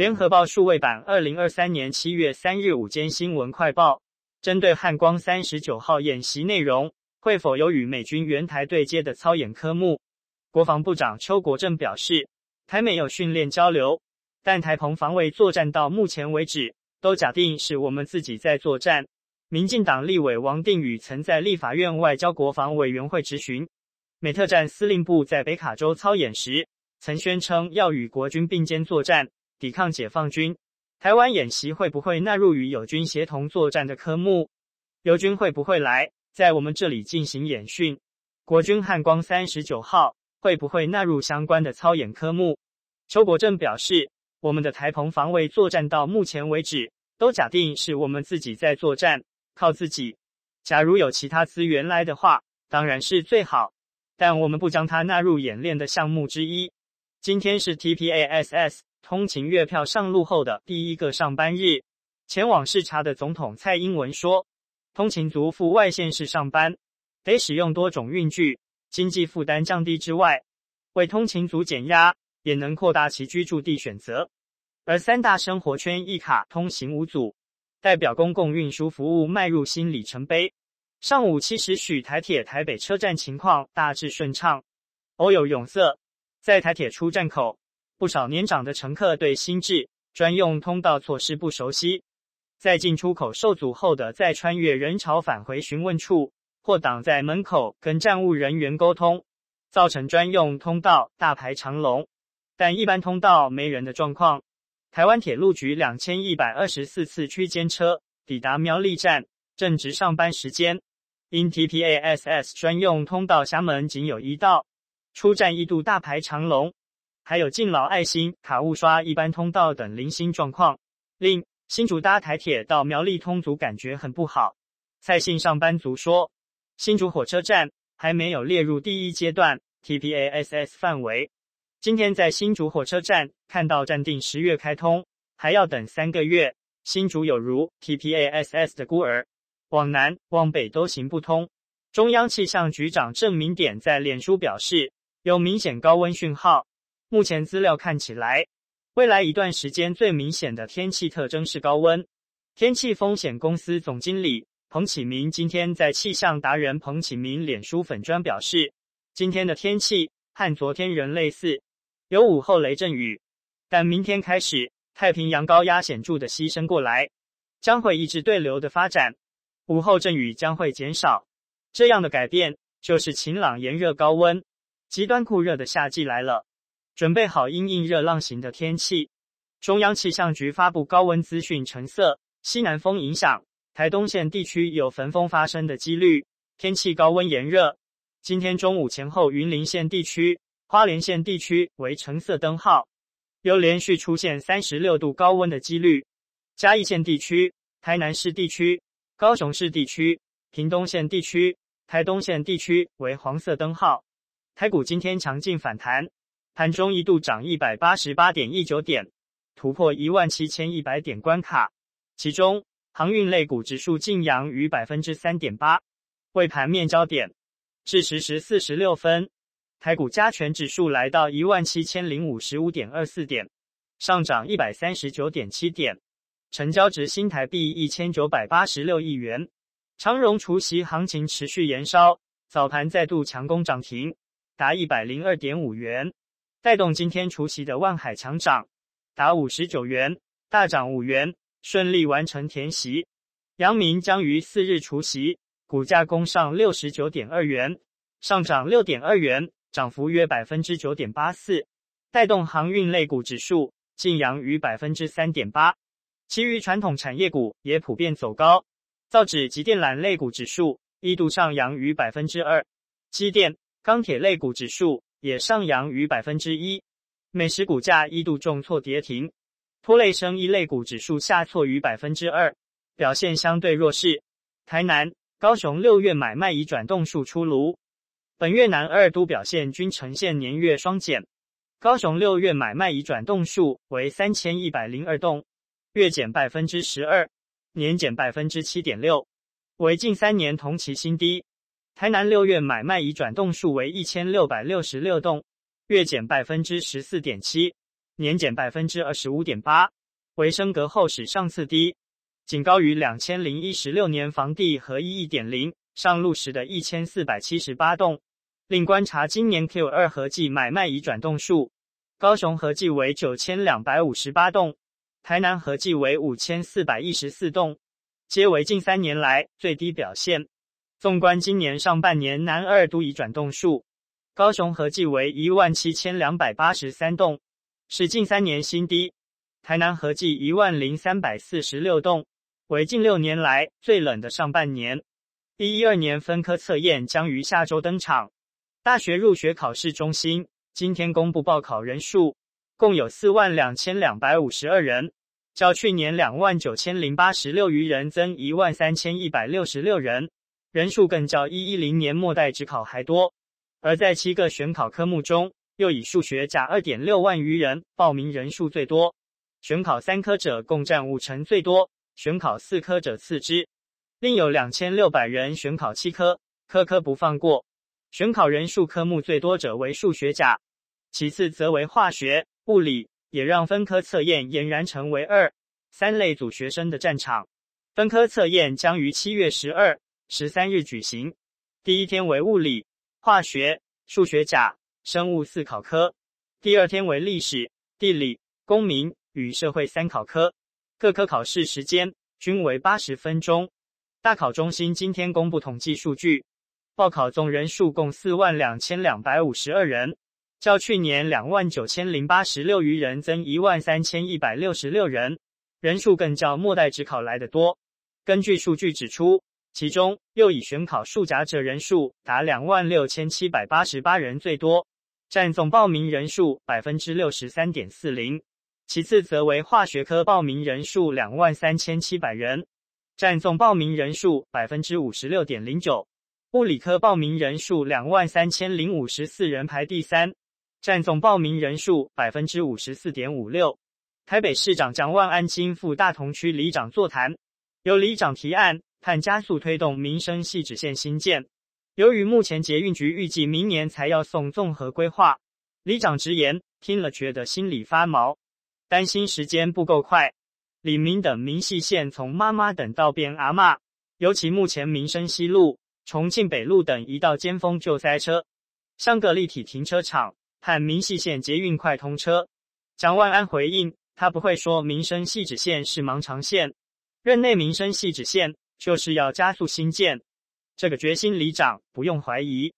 联合报数位版二零二三年七月三日午间新闻快报，针对汉光三十九号演习内容，会否有与美军援台对接的操演科目？国防部长邱国正表示，台美有训练交流，但台澎防卫作战到目前为止，都假定是我们自己在作战。民进党立委王定宇曾在立法院外交国防委员会质询，美特战司令部在北卡州操演时，曾宣称要与国军并肩作战，抵抗解放军。台湾演习会不会纳入与友军协同作战的科目？友军会不会来在我们这里进行演训？国军汉光三十九号会不会纳入相关的操演科目？邱国正表示，我们的台澎防卫作战到目前为止，都假定是我们自己在作战，靠自己。假如有其他资源来的话，当然是最好，但我们不将它纳入演练的项目之一。今天是 TPASS 通勤月票上路后的第一个上班日，前往视察的总统蔡英文说，通勤族赴外县市上班得使用多种运具，经济负担降低之外，为通勤族减压，也能扩大其居住地选择。而三大生活圈一卡通行无阻，代表公共运输服务迈入新里程碑。上午七时许，台铁台北车站情况大致顺畅，偶有拥塞。在台铁出站口，不少年长的乘客对新制专用通道措施不熟悉，在进出口受阻后的再穿越人潮返回询问处，或挡在门口跟站务人员沟通，造成专用通道大排长龙，但一般通道没人的状况。台湾铁路局两千一百二十四次区间车抵达苗栗站，正值上班时间，因 TPASS 专用通道闸门仅有一道。出站一度大排长龙，还有敬老爱心卡雾刷一般通道等零星状况，令新竹搭台铁到苗栗通族感觉很不好。蔡姓上班族说，新竹火车站还没有列入第一阶段 TPASS 范围。今天在新竹火车站看到暂定十月开通，还要等三个月。新竹有如 TPASS 的孤儿，往南往北都行不通。中央气象局长郑明典在脸书表示。有明显高温讯号，目前资料看起来，未来一段时间最明显的天气特征是高温。天气风险公司总经理彭启明今天在气象达人彭启明脸书粉砖表示，今天的天气和昨天仍类似，有午后雷阵雨，但明天开始太平洋高压显著的西伸过来，将会抑制对流的发展，午后阵雨将会减少。这样的改变就是晴朗炎热高温。极端酷热的夏季来了，准备好因应热浪型的天气。中央气象局发布高温资讯，橙色，西南风影响，台东县地区有焚风发生的几率，天气高温炎热。今天中午前后，云林县地区、花莲县地区为橙色灯号，有连续出现三十六度高温的几率。嘉义县地区、台南市地区、高雄市地区、屏东县地区、台东县地区为黄色灯号。台股今天强劲反弹，盘中一度涨一百八十八点一九点，突破一万七千一百点关卡。其中，航运类股指数劲扬逾百分之三点八，为盘面焦点。至十时四十六分，台股加权指数来到一万七千零五十五点二四点，上涨一百三十九点七点，成交值新台币一千九百八十六亿元。长荣除息行情持续延烧，早盘再度强攻涨停。达一百零二点五元，带动今天除息的万海强涨，达五十九元，大涨五元，顺利完成填息。阳明将于四日除息，股价攻上六十九点二元，上涨六点二元，涨幅约百分之九点八四，带动航运类股指数劲扬逾百分之三点八。其余传统产业股也普遍走高，造纸及电缆类股指数一度上扬逾百分之二，机电。钢铁类股指数也上扬逾百分之一，美食股价一度重挫跌停，拖累生意类股指数下挫逾百分之二，表现相对弱势。台南、高雄六月买卖移转动数出炉，本月南二都表现均呈现年月双减，高雄六月买卖移转动数为三千一百零二栋，月减百分之十二，年减百分之七点六，为近三年同期新低。台南六月买卖已转动数为一千六百六十六栋，月减百分之十四点七，年减百分之二十五点八，为升格后史上次低，仅高于两千零一十六年房地合一一点零上路时的一千四百七十八栋。另观察今年 Q 二合计买卖已转动数，高雄合计为九千两百五十八栋，台南合计为五千四百一十四栋，皆为近三年来最低表现。纵观今年上半年南二都已转动数，高雄合计为一万七千两百八十三栋。是近三年新低，台南合计一万零三百四十六栋，为近六年来最冷的上半年。一一二年分科测验将于下周登场。大学入学考试中心今天公布报考人数，共有四万两千两百五十二人，较去年两万九千零八十六余人增一万三千一百六十六人，人数更较一一零年末代指考还多。而在七个选考科目中，又以数学甲二点六万余人报名人数最多，选考三科者共占五成最多，选考四科者次之，另有两千六百人选考七科，科科不放过。选考人数科目最多者为数学甲，其次则为化学、物理，也让分科测验俨然成为二、三类组学生的战场。分科测验将于七月十二、十三日举行，第一天为物理、化学、数学甲。生物四考科，第二天为历史、地理、公民与社会三考科，各科考试时间均为八十分钟。大考中心今天公布统计数据，报考总人数共四万两千两百五十二人，较去年两万九千零八十六余人增一万三千一百六十六人，人数更较末代指考来的多。根据数据指出，其中又以选考数甲者人数达两万六千七百八十八人最多。占总报名人数百分之六十三点四零，其次则为化学科报名人数两万三千七百人，占总报名人数百分之五十六点零九；物理科报名人数两万三千零五十四人排第三，占总报名人数百分之五十四点五六。台北市长蒋万安亲赴大同区里长座谈，由里长提案，盼加速推动民生汐止线兴建。由于目前捷运局预计明年才要送综合规划，里长直言听了觉得心里发毛，担心时间不够快，李明等民汐线从妈妈等到变阿嬷，尤其目前民生西路、重庆北路等一到尖峰就塞车，像个立体停车场，盼民汐线捷运快通车。蒋万安回应，他不会说民生汐止线是盲肠线，任内民生汐止线就是要加速兴建。这个决心，里长不用怀疑。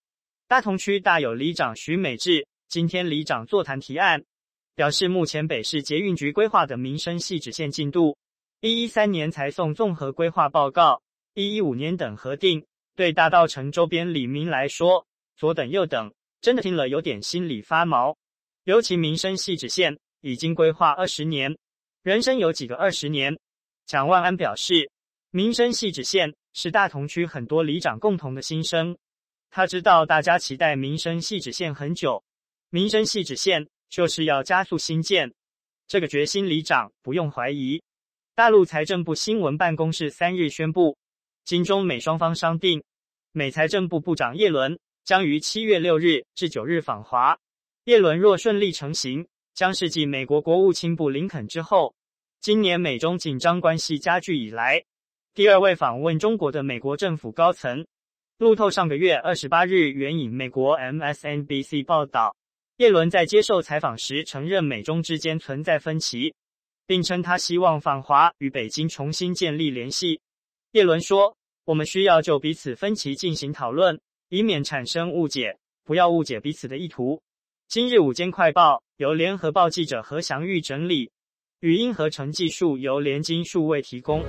大同区大有里长徐美智今天里长座谈提案，表示目前北市捷运局规划的民生系指线进度，一一三年才送综合规划报告，一一五年等核定，对大道城周边里民来说，左等右等，真的听了有点心里发毛。尤其民生系指线已经规划二十年，人生有几个二十年？蒋万安表示，民生系指线。是大同区很多里长共同的心声。他知道大家期待民生系指线很久，民生系指线就是要加速兴建，这个决心里长不用怀疑。大陆财政部新闻办公室三日宣布，经中美双方商定，美财政部部长叶伦将于七月六日至九日访华。叶伦若顺利成行，将是继美国国务卿布林肯之后，今年美中紧张关系加剧以来。第二位访问中国的美国政府高层，路透上个月二十八日援引美国 MSNBC 报道，叶伦在接受采访时承认美中之间存在分歧，并称他希望访华与北京重新建立联系。叶伦说：“我们需要就彼此分歧进行讨论，以免产生误解，不要误解彼此的意图。”今日午间快报由联合报记者何祥玉整理。语音合成技术由联金数位提供。